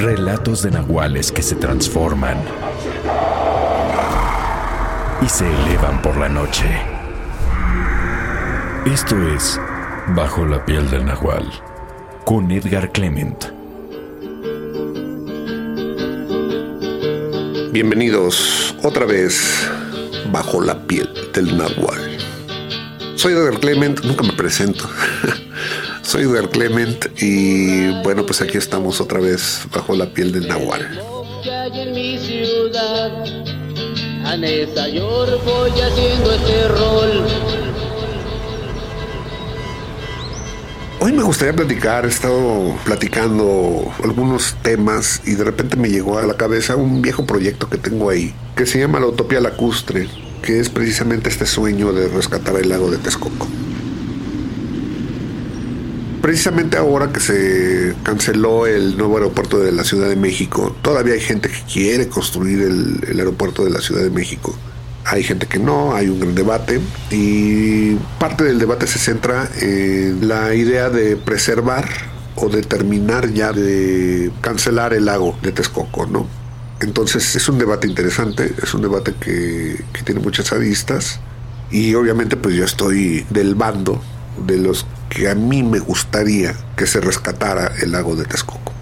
Relatos de nahuales que se transforman y se elevan por la noche. Esto es Bajo la piel del nahual con Edgar Clement. Bienvenidos otra vez bajo la piel del nahual. Soy Edgar Clement, nunca me presento. Soy Edgar Clement y bueno, pues aquí estamos otra vez bajo la piel del nahual. Hoy me gustaría platicar, he estado platicando algunos temas y de repente me llegó a la cabeza un viejo proyecto que tengo ahí, que se llama la Utopía Lacustre, que es precisamente este sueño de rescatar el lago de Texcoco. Precisamente ahora que se canceló el nuevo aeropuerto de la Ciudad de México, todavía hay gente que quiere construir el, aeropuerto de la Ciudad de México hay gente que no, hay un gran debate y parte del debate se centra en la idea de preservar o de terminar ya de cancelar el lago de Texcoco, ¿no? Entonces es un debate interesante, es un debate que, que tiene muchas aristas y obviamente pues yo estoy del bando de los que a mí me gustaría que se rescatara el lago de Texcoco.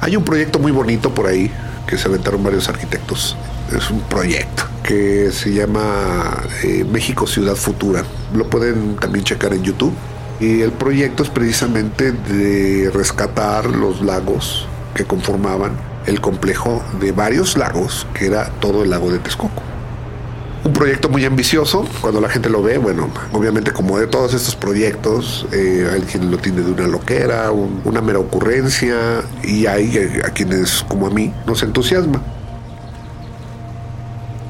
Hay un proyecto muy bonito por ahí que se aventaron varios arquitectos. Es un proyecto que se llama eh, México Ciudad Futura. Lo pueden también checar en YouTube. Y el proyecto es precisamente de rescatar los lagos que conformaban el complejo de varios lagos, que era todo el lago de Texcoco un proyecto muy ambicioso. Cuando la gente lo ve, bueno, obviamente como de todos estos proyectos, eh, alguien lo tiene de una loquera, una mera ocurrencia, y hay eh, a quienes, como a mí, nos entusiasma.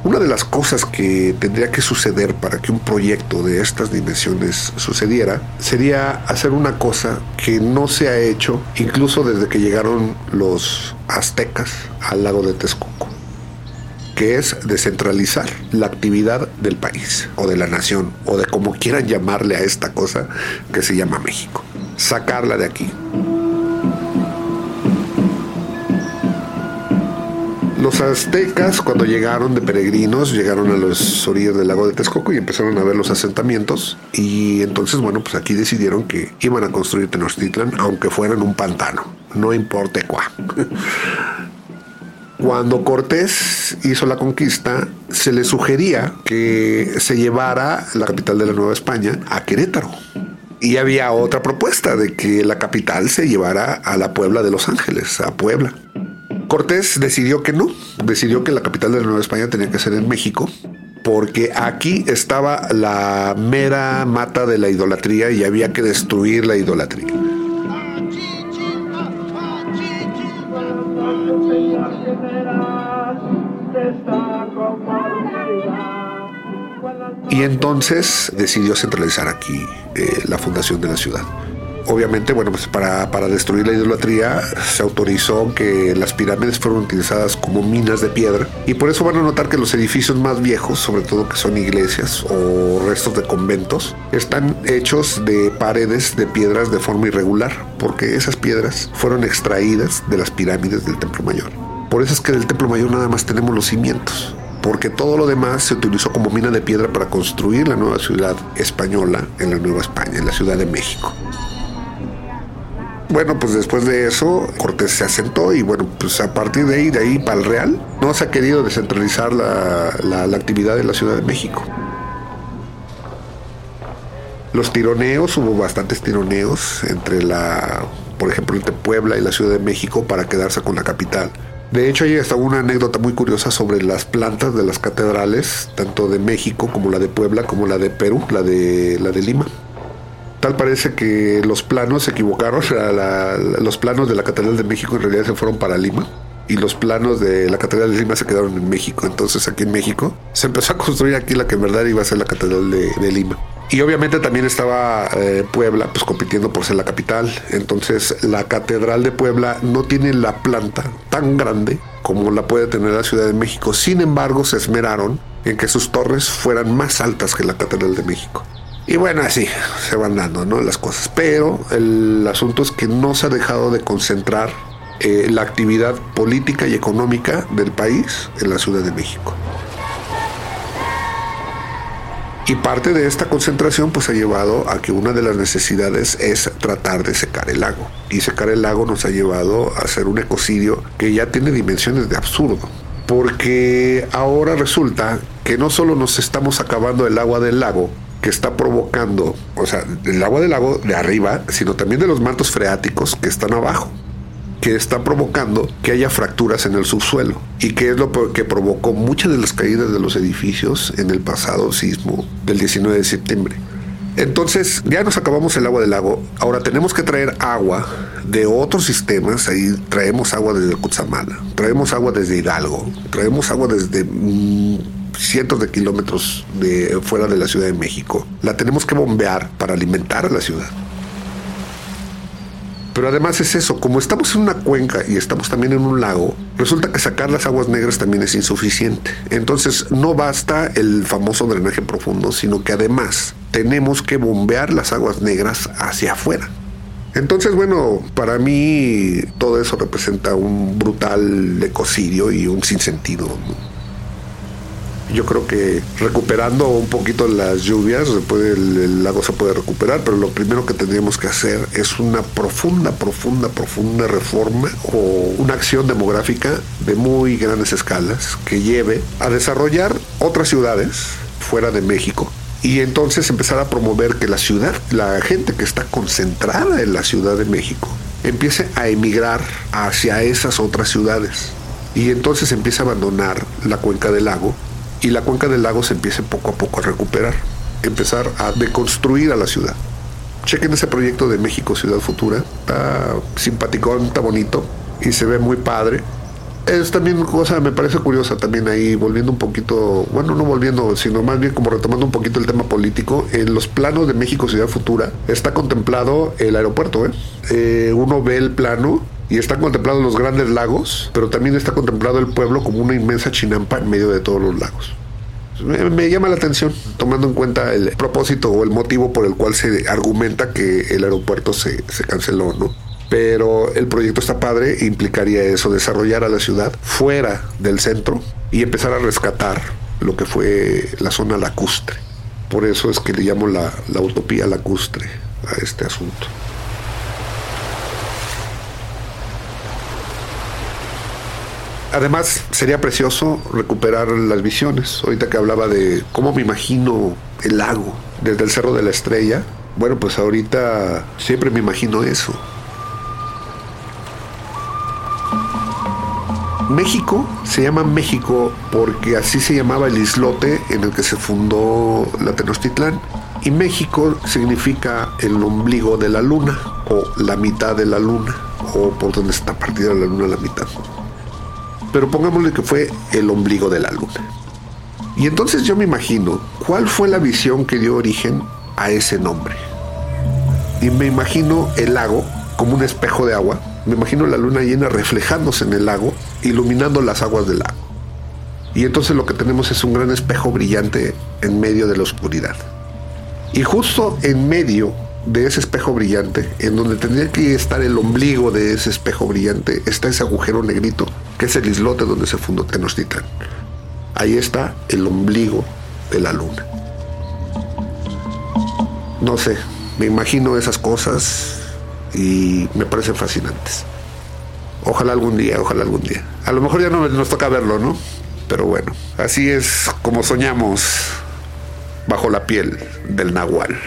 Una de las cosas que tendría que suceder para que un proyecto de estas dimensiones sucediera sería hacer una cosa que no se ha hecho incluso desde que llegaron los aztecas al lago de Texcoco que es descentralizar la actividad del país o de la nación o de como quieran llamarle a esta cosa que se llama México. Sacarla de aquí. Los aztecas cuando llegaron de peregrinos llegaron a los orillas del lago de Texcoco y empezaron a ver los asentamientos y entonces bueno pues aquí decidieron que iban a construir Tenochtitlan aunque fuera en un pantano, no importa cuá. Cuando Cortés hizo la conquista, se le sugería que se llevara la capital de la Nueva España a Querétaro. Y había otra propuesta de que la capital se llevara a la Puebla de Los Ángeles, a Puebla. Cortés decidió que no, decidió que la capital de la Nueva España tenía que ser en México, porque aquí estaba la mera mata de la idolatría y había que destruir la idolatría. Y entonces decidió centralizar aquí eh, la fundación de la ciudad. Obviamente, bueno, pues para, para, destruir la idolatría se autorizó que las pirámides fueron utilizadas como minas de piedra y por eso van a notar que los edificios más viejos, sobre todo que son iglesias o restos de conventos, están hechos de paredes de piedras de forma irregular, porque esas piedras fueron extraídas de las pirámides del Templo Mayor. Por eso es que del Templo Mayor nada más tenemos los cimientos porque todo lo demás se utilizó como mina de piedra para construir la nueva ciudad española en la Nueva España, en la Ciudad de México. Bueno, pues después de eso, Cortés se asentó y bueno, pues a partir de ahí, de ahí para el Real, no se ha querido descentralizar la, actividad de la Ciudad de México. Los tironeos, hubo bastantes tironeos entre la, por ejemplo, entre Puebla y la Ciudad de México para quedarse con la capital. De hecho, hay hasta una anécdota muy curiosa sobre las plantas de las catedrales, tanto de México como la de Puebla, como la de Perú, la de, la de Lima. Tal parece que los planos se equivocaron, los planos de la Catedral de México en realidad se fueron para Lima y los planos de la Catedral de Lima se quedaron en México. Entonces aquí en México se empezó a construir aquí la que en verdad iba a ser la Catedral de, Lima. Y obviamente también estaba eh, Puebla pues compitiendo por ser la capital. Entonces la Catedral de Puebla no tiene la planta tan grande como la puede tener la Ciudad de México. Sin embargo, se esmeraron en que sus torres fueran más altas que la Catedral de México. Y bueno, así se van dando ¿no? las cosas. Pero el asunto es que no se ha dejado de concentrar eh, la actividad política y económica del país en la Ciudad de México. Y parte de esta concentración pues ha llevado a que una de las necesidades es tratar de secar el lago. Y secar el lago nos ha llevado a hacer un ecocidio que ya tiene dimensiones de absurdo. Porque ahora resulta que no solo nos estamos acabando el agua del lago, que está provocando, o sea, el agua del lago de arriba, sino también de los mantos freáticos que están abajo que está provocando que haya fracturas en el subsuelo y que es lo que provocó muchas de las caídas de los edificios en el pasado sismo del 19 de septiembre. Entonces ya nos acabamos el agua del lago, ahora tenemos que traer agua de otros sistemas, ahí traemos agua desde Cutzamala, traemos agua desde Hidalgo, traemos agua desde mm, cientos de kilómetros de fuera de la Ciudad de México, la tenemos que bombear para alimentar a la ciudad. Pero además es eso, como estamos en una cuenca y estamos también en un lago, resulta que sacar las aguas negras también es insuficiente. Entonces no basta el famoso drenaje profundo, sino que además tenemos que bombear las aguas negras hacia afuera. Entonces, bueno, para mí todo eso representa un brutal ecocidio y un sinsentido. Yo creo que recuperando un poquito las lluvias, el, lago se puede recuperar, pero lo primero que tendríamos que hacer es una profunda, profunda, profunda reforma o una acción demográfica de muy grandes escalas que lleve a desarrollar otras ciudades fuera de México y entonces empezar a promover que la ciudad, la gente que está concentrada en la Ciudad de México, empiece a emigrar hacia esas otras ciudades. Y entonces empieza a abandonar la cuenca del lago y la cuenca del lago se empiece poco a poco a recuperar, empezar a deconstruir a la ciudad. Chequen ese proyecto de México Ciudad Futura, está simpaticón, está bonito y se ve muy padre. Es también cosa, me parece curiosa también ahí, volviendo un poquito, bueno, no volviendo, sino más bien como retomando un poquito el tema político. En los planos de México Ciudad Futura está contemplado el aeropuerto. ¿eh? Eh, uno ve el plano y están contemplados los grandes lagos, pero también está contemplado el pueblo como una inmensa chinampa en medio de todos los lagos. Me, llama la atención, tomando en cuenta el propósito o el motivo por el cual se argumenta que el aeropuerto se, se canceló, ¿no? Pero el proyecto está padre, implicaría eso, desarrollar a la ciudad fuera del centro y empezar a rescatar lo que fue la zona lacustre. Por eso es que le llamo la, la utopía lacustre a este asunto. Además, sería precioso recuperar las visiones. Ahorita que hablaba de cómo me imagino el lago desde el Cerro de la Estrella. Bueno, pues ahorita siempre me imagino eso. México se llama México porque así se llamaba el islote en el que se fundó la Tenochtitlán. Y México significa el ombligo de la luna o la mitad de la luna o por donde está partida la luna la mitad pero pongámosle que fue el ombligo de la luna. Y entonces yo me imagino cuál fue la visión que dio origen a ese nombre. Y me imagino el lago como un espejo de agua. Me imagino la luna llena reflejándose en el lago, iluminando las aguas del lago. Y entonces lo que tenemos es un gran espejo brillante en medio de la oscuridad. Y justo en medio de ese espejo brillante, en donde tendría que estar el ombligo de ese espejo brillante, está ese agujero negrito que es el islote donde se fundó Tenochtitlan. Ahí está el ombligo de la luna. No sé, me imagino esas cosas y me parecen fascinantes. Ojalá algún día, ojalá algún día. A lo mejor ya no nos toca verlo, ¿no? Pero bueno, así es como soñamos bajo la piel del nahual.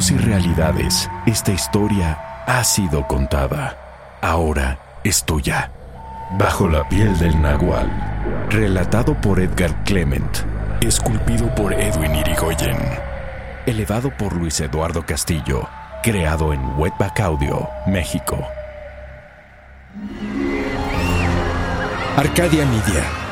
Mitos y realidades, esta historia ha sido contada. Ahora es tuya. Bajo la piel del Nahual. Relatado por Edgar Clement. Esculpido por Edwin Irigoyen. Elevado por Luis Eduardo Castillo. Creado en Wetback Audio, México. Arcadia Media.